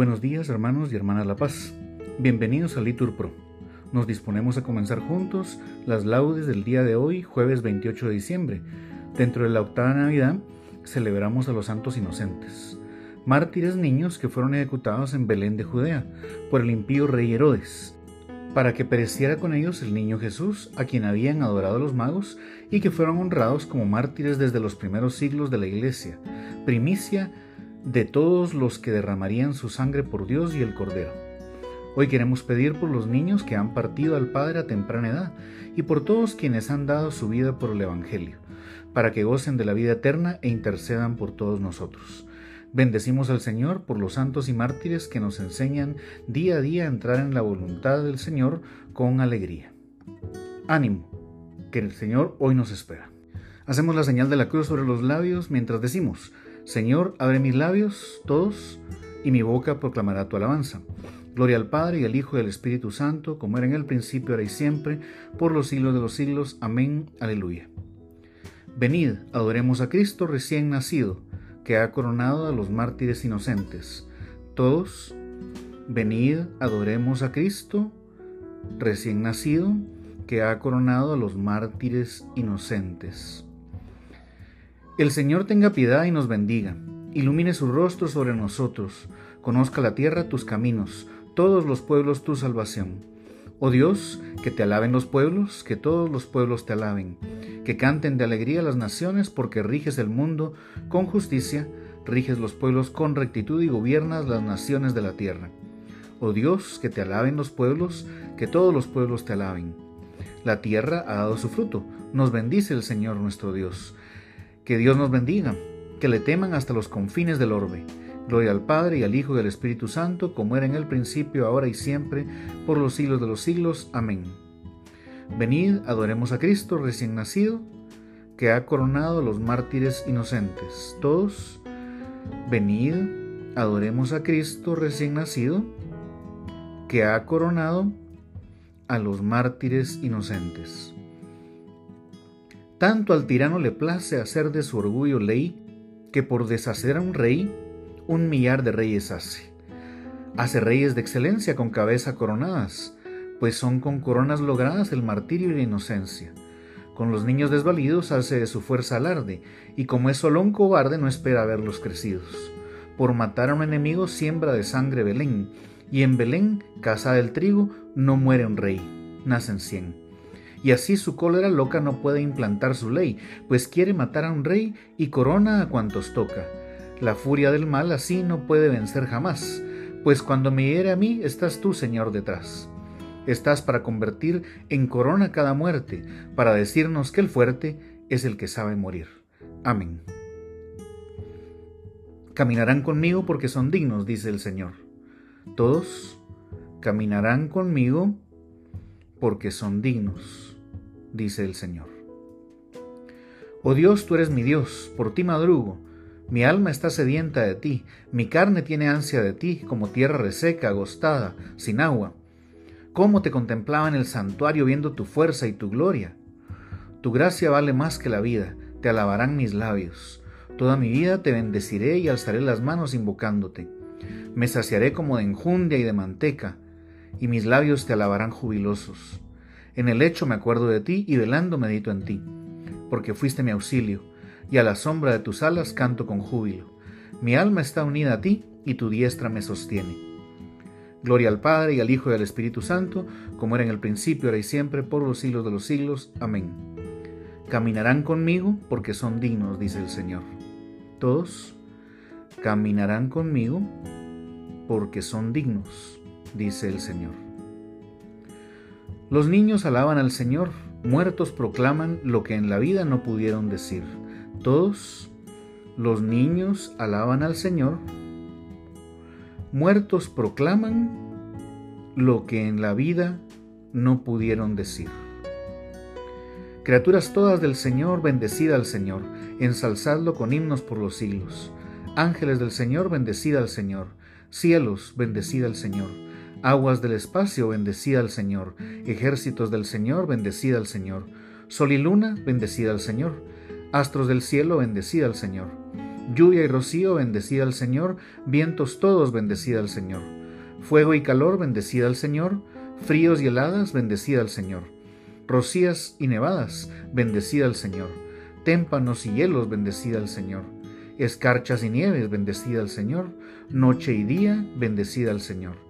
Buenos días hermanos y hermanas La Paz. Bienvenidos a Litur Pro. Nos disponemos a comenzar juntos las laudes del día de hoy, jueves 28 de diciembre. Dentro de la octava Navidad celebramos a los santos inocentes, mártires niños que fueron ejecutados en Belén de Judea por el impío rey Herodes, para que pereciera con ellos el niño Jesús, a quien habían adorado los magos y que fueron honrados como mártires desde los primeros siglos de la Iglesia, primicia de todos los que derramarían su sangre por Dios y el Cordero. Hoy queremos pedir por los niños que han partido al Padre a temprana edad y por todos quienes han dado su vida por el Evangelio, para que gocen de la vida eterna e intercedan por todos nosotros. Bendecimos al Señor por los santos y mártires que nos enseñan día a día a entrar en la voluntad del Señor con alegría. Ánimo, que el Señor hoy nos espera. Hacemos la señal de la cruz sobre los labios mientras decimos, Señor, abre mis labios, todos, y mi boca proclamará tu alabanza. Gloria al Padre y al Hijo y al Espíritu Santo, como era en el principio, ahora y siempre, por los siglos de los siglos. Amén. Aleluya. Venid, adoremos a Cristo recién nacido, que ha coronado a los mártires inocentes. Todos, venid, adoremos a Cristo recién nacido, que ha coronado a los mártires inocentes. El Señor tenga piedad y nos bendiga, ilumine su rostro sobre nosotros, conozca la tierra tus caminos, todos los pueblos tu salvación. Oh Dios, que te alaben los pueblos, que todos los pueblos te alaben, que canten de alegría las naciones, porque riges el mundo con justicia, riges los pueblos con rectitud y gobiernas las naciones de la tierra. Oh Dios, que te alaben los pueblos, que todos los pueblos te alaben. La tierra ha dado su fruto, nos bendice el Señor nuestro Dios. Que Dios nos bendiga, que le teman hasta los confines del orbe. Gloria al Padre y al Hijo y al Espíritu Santo, como era en el principio, ahora y siempre, por los siglos de los siglos. Amén. Venid, adoremos a Cristo recién nacido, que ha coronado a los mártires inocentes. Todos, venid, adoremos a Cristo recién nacido, que ha coronado a los mártires inocentes. Tanto al tirano le place hacer de su orgullo ley, que por deshacer a un rey, un millar de reyes hace. Hace reyes de excelencia con cabeza coronadas, pues son con coronas logradas el martirio y la inocencia. Con los niños desvalidos hace de su fuerza alarde, y como es solo un cobarde no espera verlos crecidos. Por matar a un enemigo siembra de sangre Belén, y en Belén, casa del trigo, no muere un rey, nacen cien y así su cólera loca no puede implantar su ley, pues quiere matar a un rey y corona a cuantos toca. La furia del mal así no puede vencer jamás, pues cuando me hiere a mí estás tú, Señor, detrás. Estás para convertir en corona cada muerte, para decirnos que el fuerte es el que sabe morir. Amén. Caminarán conmigo porque son dignos, dice el Señor. Todos caminarán conmigo porque son dignos dice el Señor. Oh Dios, tú eres mi Dios, por ti madrugo, mi alma está sedienta de ti, mi carne tiene ansia de ti, como tierra reseca, agostada, sin agua. ¿Cómo te contemplaba en el santuario viendo tu fuerza y tu gloria? Tu gracia vale más que la vida, te alabarán mis labios. Toda mi vida te bendeciré y alzaré las manos invocándote. Me saciaré como de enjundia y de manteca, y mis labios te alabarán jubilosos. En el lecho me acuerdo de ti y velando medito en ti, porque fuiste mi auxilio, y a la sombra de tus alas canto con júbilo. Mi alma está unida a ti y tu diestra me sostiene. Gloria al Padre y al Hijo y al Espíritu Santo, como era en el principio, ahora y siempre, por los siglos de los siglos. Amén. Caminarán conmigo porque son dignos, dice el Señor. Todos caminarán conmigo porque son dignos, dice el Señor. Los niños alaban al Señor, muertos proclaman lo que en la vida no pudieron decir. Todos los niños alaban al Señor, muertos proclaman lo que en la vida no pudieron decir. Criaturas todas del Señor, bendecida al Señor, ensalzadlo con himnos por los siglos. Ángeles del Señor, bendecida al Señor. Cielos, bendecida al Señor Aguas del espacio, bendecida al Señor. Ejércitos del Señor, bendecida al Señor. Sol y luna, bendecida al Señor. Astros del cielo, bendecida al Señor. Lluvia y rocío, bendecida al Señor, vientos todos, bendecida al Señor. Fuego y calor, bendecida al Señor, fríos y heladas, bendecida al Señor. Rocías y nevadas, bendecida al Señor. Témpanos y hielos, bendecida al Señor. Escarchas y nieves, bendecida al Señor. Noche y día, bendecida al Señor.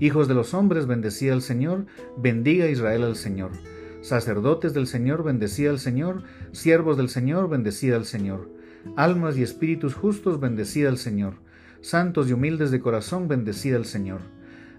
Hijos de los hombres, bendecida al Señor. Bendiga Israel al Señor. Sacerdotes del Señor, bendecida al Señor. Siervos del Señor, bendecida al Señor. Almas y espíritus justos, bendecida al Señor. Santos y humildes de corazón, bendecida al Señor.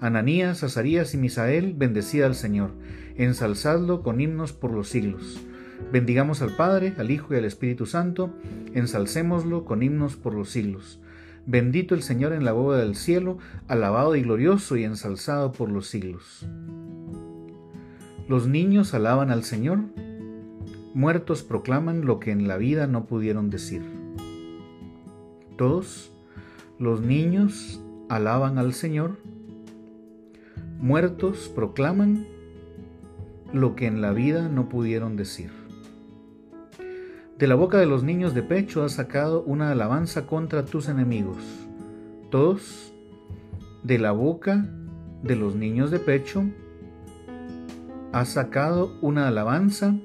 Ananías, Azarías y Misael, bendecida al Señor. Ensalzadlo con himnos por los siglos. Bendigamos al Padre, al Hijo y al Espíritu Santo, ensalcémoslo con himnos por los siglos. Bendito el Señor en la boda del cielo, alabado y glorioso y ensalzado por los siglos. Los niños alaban al Señor, muertos proclaman lo que en la vida no pudieron decir. Todos los niños alaban al Señor, muertos proclaman lo que en la vida no pudieron decir. De la boca de los niños de pecho has sacado una alabanza contra tus enemigos. Todos, de la boca de los niños de pecho, has sacado una alabanza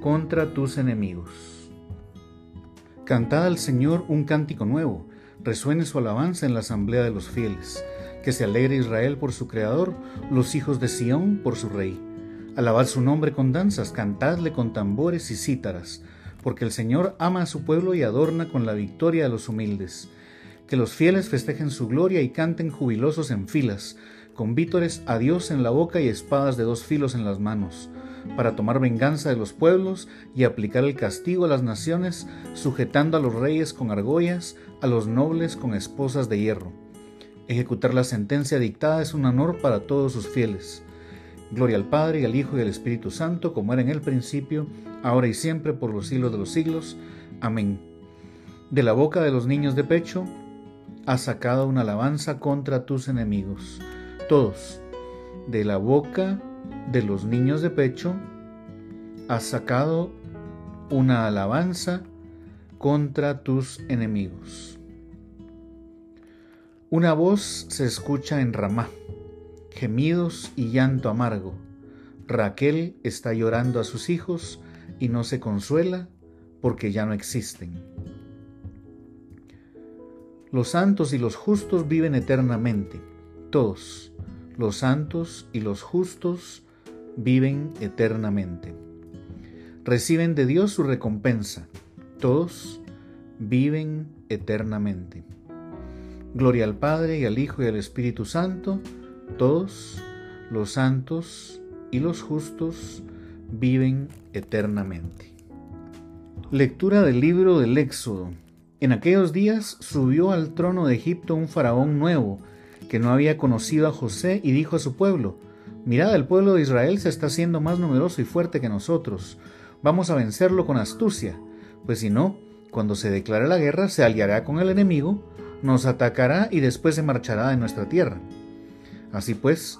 contra tus enemigos. Cantad al Señor un cántico nuevo, resuene su alabanza en la asamblea de los fieles, que se alegre Israel por su Creador, los hijos de Sión por su Rey. Alabad su nombre con danzas, cantadle con tambores y cítaras, porque el Señor ama a su pueblo y adorna con la victoria a los humildes. Que los fieles festejen su gloria y canten jubilosos en filas, con vítores a Dios en la boca y espadas de dos filos en las manos, para tomar venganza de los pueblos y aplicar el castigo a las naciones, sujetando a los reyes con argollas, a los nobles con esposas de hierro. Ejecutar la sentencia dictada es un honor para todos sus fieles. Gloria al Padre, y al Hijo y al Espíritu Santo, como era en el principio, ahora y siempre, por los siglos de los siglos. Amén. De la boca de los niños de pecho, has sacado una alabanza contra tus enemigos. Todos, de la boca de los niños de pecho, has sacado una alabanza contra tus enemigos. Una voz se escucha en Ramá gemidos y llanto amargo. Raquel está llorando a sus hijos y no se consuela porque ya no existen. Los santos y los justos viven eternamente. Todos, los santos y los justos viven eternamente. Reciben de Dios su recompensa. Todos viven eternamente. Gloria al Padre y al Hijo y al Espíritu Santo, todos los santos y los justos viven eternamente. Lectura del libro del Éxodo. En aquellos días subió al trono de Egipto un faraón nuevo, que no había conocido a José, y dijo a su pueblo, Mirad, el pueblo de Israel se está haciendo más numeroso y fuerte que nosotros. Vamos a vencerlo con astucia, pues si no, cuando se declare la guerra, se aliará con el enemigo, nos atacará y después se marchará de nuestra tierra. Así pues,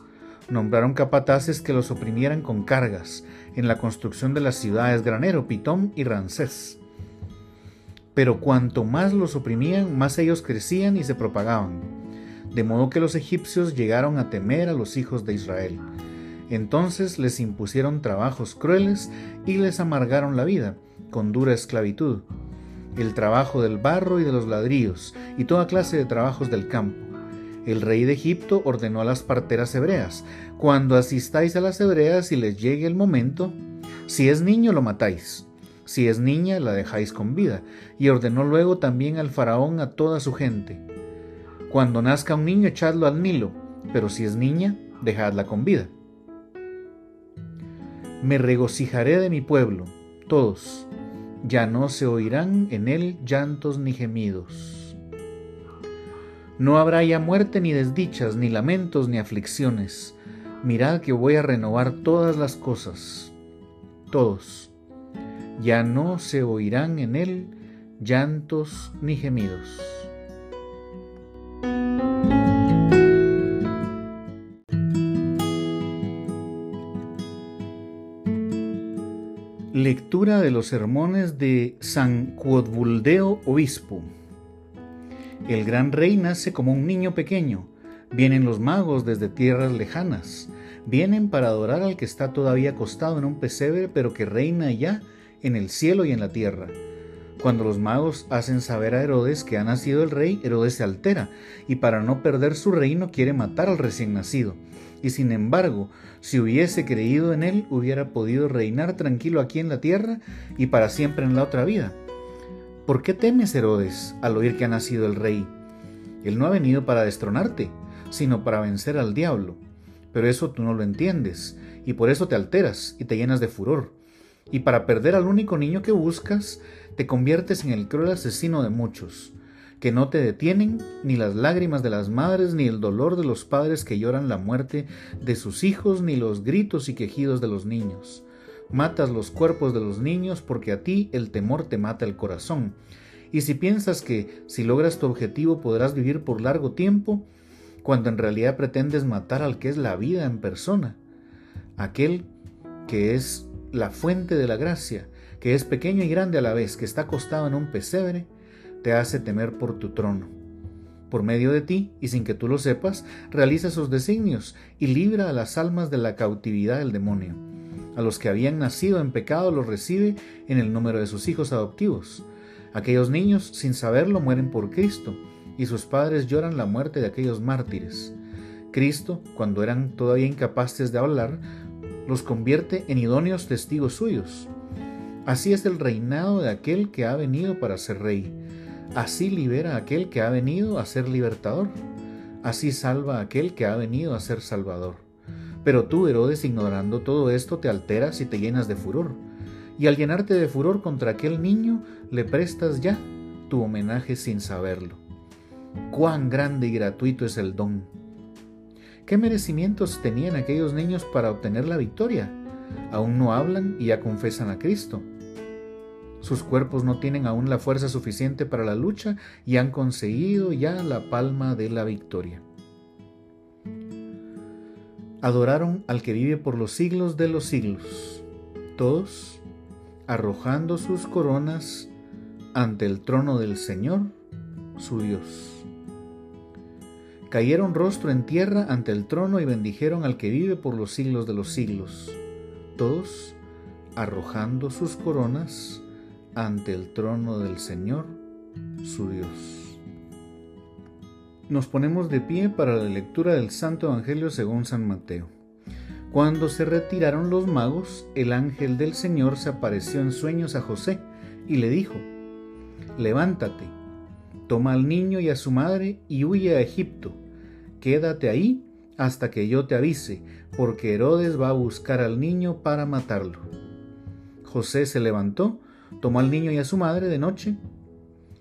nombraron capataces que los oprimieran con cargas en la construcción de las ciudades Granero, Pitón y Rancés. Pero cuanto más los oprimían, más ellos crecían y se propagaban, de modo que los egipcios llegaron a temer a los hijos de Israel. Entonces les impusieron trabajos crueles y les amargaron la vida con dura esclavitud, el trabajo del barro y de los ladrillos, y toda clase de trabajos del campo el rey de Egipto ordenó a las parteras hebreas, cuando asistáis a las hebreas y les llegue el momento, si es niño lo matáis, si es niña la dejáis con vida, y ordenó luego también al faraón a toda su gente, cuando nazca un niño echadlo al Nilo, pero si es niña, dejadla con vida. Me regocijaré de mi pueblo, todos, ya no se oirán en él llantos ni gemidos. No habrá ya muerte ni desdichas, ni lamentos, ni aflicciones. Mirad que voy a renovar todas las cosas. Todos. Ya no se oirán en él llantos ni gemidos. Lectura de los sermones de San Cuodvuldeo Obispo. El gran rey nace como un niño pequeño. Vienen los magos desde tierras lejanas. Vienen para adorar al que está todavía acostado en un pesebre, pero que reina ya en el cielo y en la tierra. Cuando los magos hacen saber a Herodes que ha nacido el rey, Herodes se altera y para no perder su reino quiere matar al recién nacido. Y sin embargo, si hubiese creído en él, hubiera podido reinar tranquilo aquí en la tierra y para siempre en la otra vida. ¿Por qué temes, Herodes, al oír que ha nacido el rey? Él no ha venido para destronarte, sino para vencer al diablo. Pero eso tú no lo entiendes, y por eso te alteras y te llenas de furor. Y para perder al único niño que buscas, te conviertes en el cruel asesino de muchos, que no te detienen ni las lágrimas de las madres, ni el dolor de los padres que lloran la muerte de sus hijos, ni los gritos y quejidos de los niños. Matas los cuerpos de los niños porque a ti el temor te mata el corazón. Y si piensas que si logras tu objetivo podrás vivir por largo tiempo, cuando en realidad pretendes matar al que es la vida en persona, aquel que es la fuente de la gracia, que es pequeño y grande a la vez, que está acostado en un pesebre, te hace temer por tu trono. Por medio de ti, y sin que tú lo sepas, realiza sus designios y libra a las almas de la cautividad del demonio. A los que habían nacido en pecado los recibe en el número de sus hijos adoptivos. Aquellos niños, sin saberlo, mueren por Cristo, y sus padres lloran la muerte de aquellos mártires. Cristo, cuando eran todavía incapaces de hablar, los convierte en idóneos testigos suyos. Así es el reinado de aquel que ha venido para ser rey. Así libera a aquel que ha venido a ser libertador. Así salva a aquel que ha venido a ser salvador. Pero tú, Herodes, ignorando todo esto, te alteras y te llenas de furor. Y al llenarte de furor contra aquel niño, le prestas ya tu homenaje sin saberlo. Cuán grande y gratuito es el don ¿Qué merecimientos tenían aquellos niños para obtener la victoria? Aún no hablan y ya confesan a Cristo. Sus cuerpos no tienen aún la fuerza suficiente para la lucha y han conseguido ya la palma de la victoria. Adoraron al que vive por los siglos de los siglos, todos arrojando sus coronas ante el trono del Señor, su Dios cayeron rostro en tierra ante el trono y bendijeron al que vive por los siglos de los siglos, todos arrojando sus coronas ante el trono del Señor, su Dios. Nos ponemos de pie para la lectura del Santo Evangelio según San Mateo. Cuando se retiraron los magos, el ángel del Señor se apareció en sueños a José y le dijo, Levántate, toma al niño y a su madre y huye a Egipto quédate ahí hasta que yo te avise, porque Herodes va a buscar al niño para matarlo. José se levantó, tomó al niño y a su madre de noche,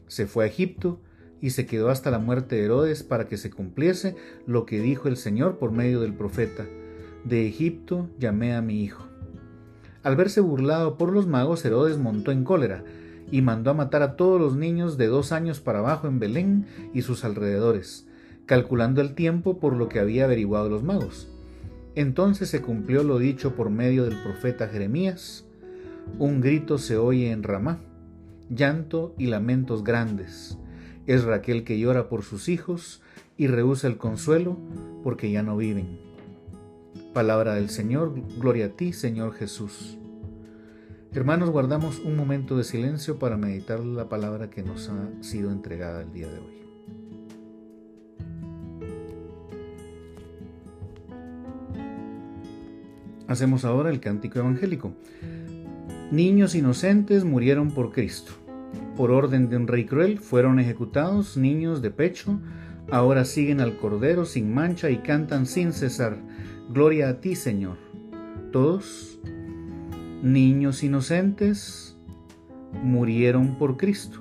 se fue a Egipto y se quedó hasta la muerte de Herodes para que se cumpliese lo que dijo el Señor por medio del profeta. De Egipto llamé a mi hijo. Al verse burlado por los magos, Herodes montó en cólera y mandó a matar a todos los niños de dos años para abajo en Belén y sus alrededores, calculando el tiempo por lo que había averiguado los magos. Entonces se cumplió lo dicho por medio del profeta Jeremías. Un grito se oye en Ramá, llanto y lamentos grandes. Es Raquel que llora por sus hijos y rehúsa el consuelo porque ya no viven. Palabra del Señor, gloria a ti, Señor Jesús. Hermanos, guardamos un momento de silencio para meditar la palabra que nos ha sido entregada el día de hoy. Hacemos ahora el cántico evangélico. Niños inocentes murieron por Cristo. Por orden de un rey cruel fueron ejecutados niños de pecho, ahora siguen al Cordero sin mancha y cantan sin cesar. Gloria a ti, Señor. Todos, niños inocentes, murieron por Cristo,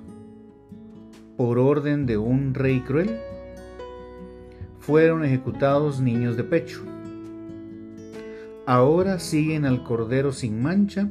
por orden de un rey cruel, fueron ejecutados niños de pecho. Ahora siguen al Cordero sin mancha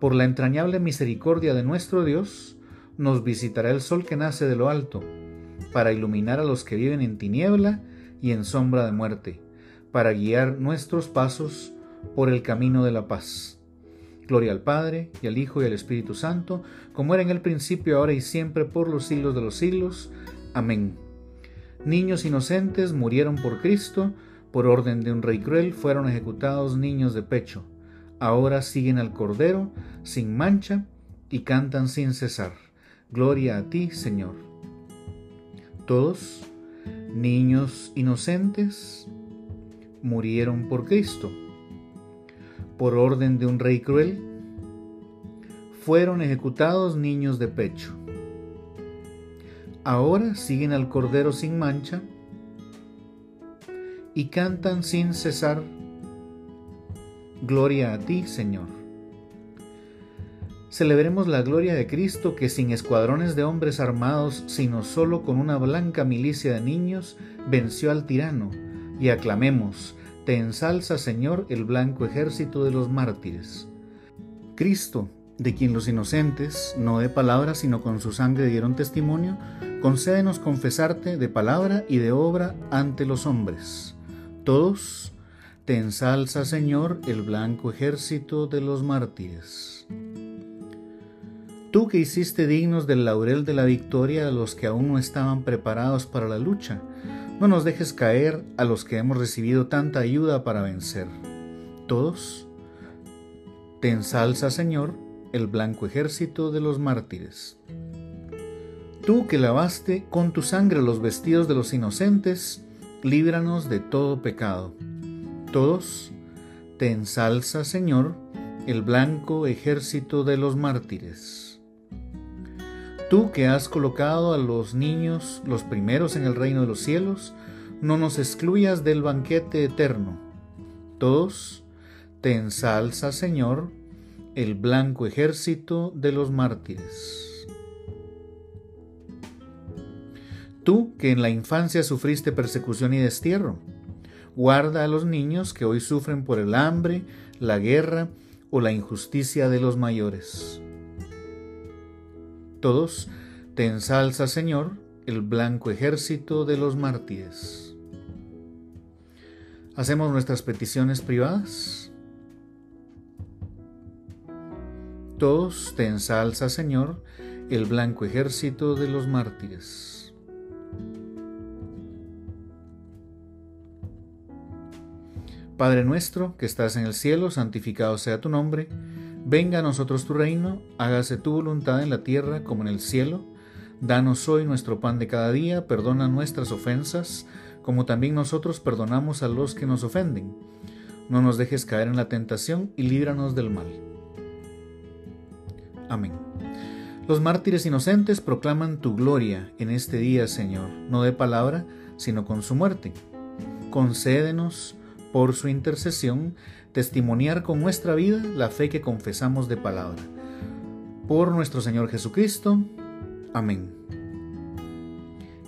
Por la entrañable misericordia de nuestro Dios, nos visitará el sol que nace de lo alto, para iluminar a los que viven en tiniebla y en sombra de muerte, para guiar nuestros pasos por el camino de la paz. Gloria al Padre, y al Hijo, y al Espíritu Santo, como era en el principio, ahora y siempre, por los siglos de los siglos. Amén. Niños inocentes murieron por Cristo, por orden de un rey cruel fueron ejecutados niños de pecho. Ahora siguen al Cordero, sin mancha, y cantan sin cesar. Gloria a ti, Señor. Todos niños inocentes murieron por Cristo. Por orden de un rey cruel, fueron ejecutados niños de pecho. Ahora siguen al Cordero sin mancha y cantan sin cesar, Gloria a ti, Señor. Celebremos la gloria de Cristo que sin escuadrones de hombres armados, sino solo con una blanca milicia de niños, venció al tirano, y aclamemos, Te ensalza Señor el blanco ejército de los mártires. Cristo, de quien los inocentes, no de palabra, sino con su sangre dieron testimonio, concédenos confesarte de palabra y de obra ante los hombres. Todos, Te ensalza Señor el blanco ejército de los mártires. Tú que hiciste dignos del laurel de la victoria a los que aún no estaban preparados para la lucha, no nos dejes caer a los que hemos recibido tanta ayuda para vencer. Todos, te ensalza, Señor, el blanco ejército de los mártires. Tú que lavaste con tu sangre los vestidos de los inocentes, líbranos de todo pecado. Todos, te ensalza, Señor, el blanco ejército de los mártires. Tú que has colocado a los niños los primeros en el reino de los cielos, no nos excluyas del banquete eterno. Todos, te ensalza, Señor, el blanco ejército de los mártires. Tú que en la infancia sufriste persecución y destierro, guarda a los niños que hoy sufren por el hambre, la guerra o la injusticia de los mayores todos, te ensalza, Señor, el blanco ejército de los mártires. Hacemos nuestras peticiones privadas. Todos te ensalza, Señor, el blanco ejército de los mártires. Padre nuestro, que estás en el cielo, santificado sea tu nombre Venga a nosotros tu reino, hágase tu voluntad en la tierra como en el cielo. Danos hoy nuestro pan de cada día, perdona nuestras ofensas, como también nosotros perdonamos a los que nos ofenden. No nos dejes caer en la tentación y líbranos del mal. Amén. Los mártires inocentes proclaman tu gloria en este día, Señor, no de palabra, sino con su muerte. Concédenos, por su intercesión, testimoniar con nuestra vida la fe que confesamos de palabra. Por nuestro Señor Jesucristo. Amén.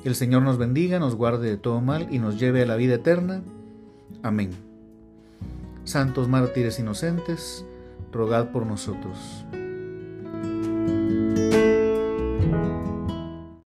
el Señor nos bendiga, nos guarde de todo mal y nos lleve a la vida eterna. Amén. Santos mártires inocentes, rogad por nosotros.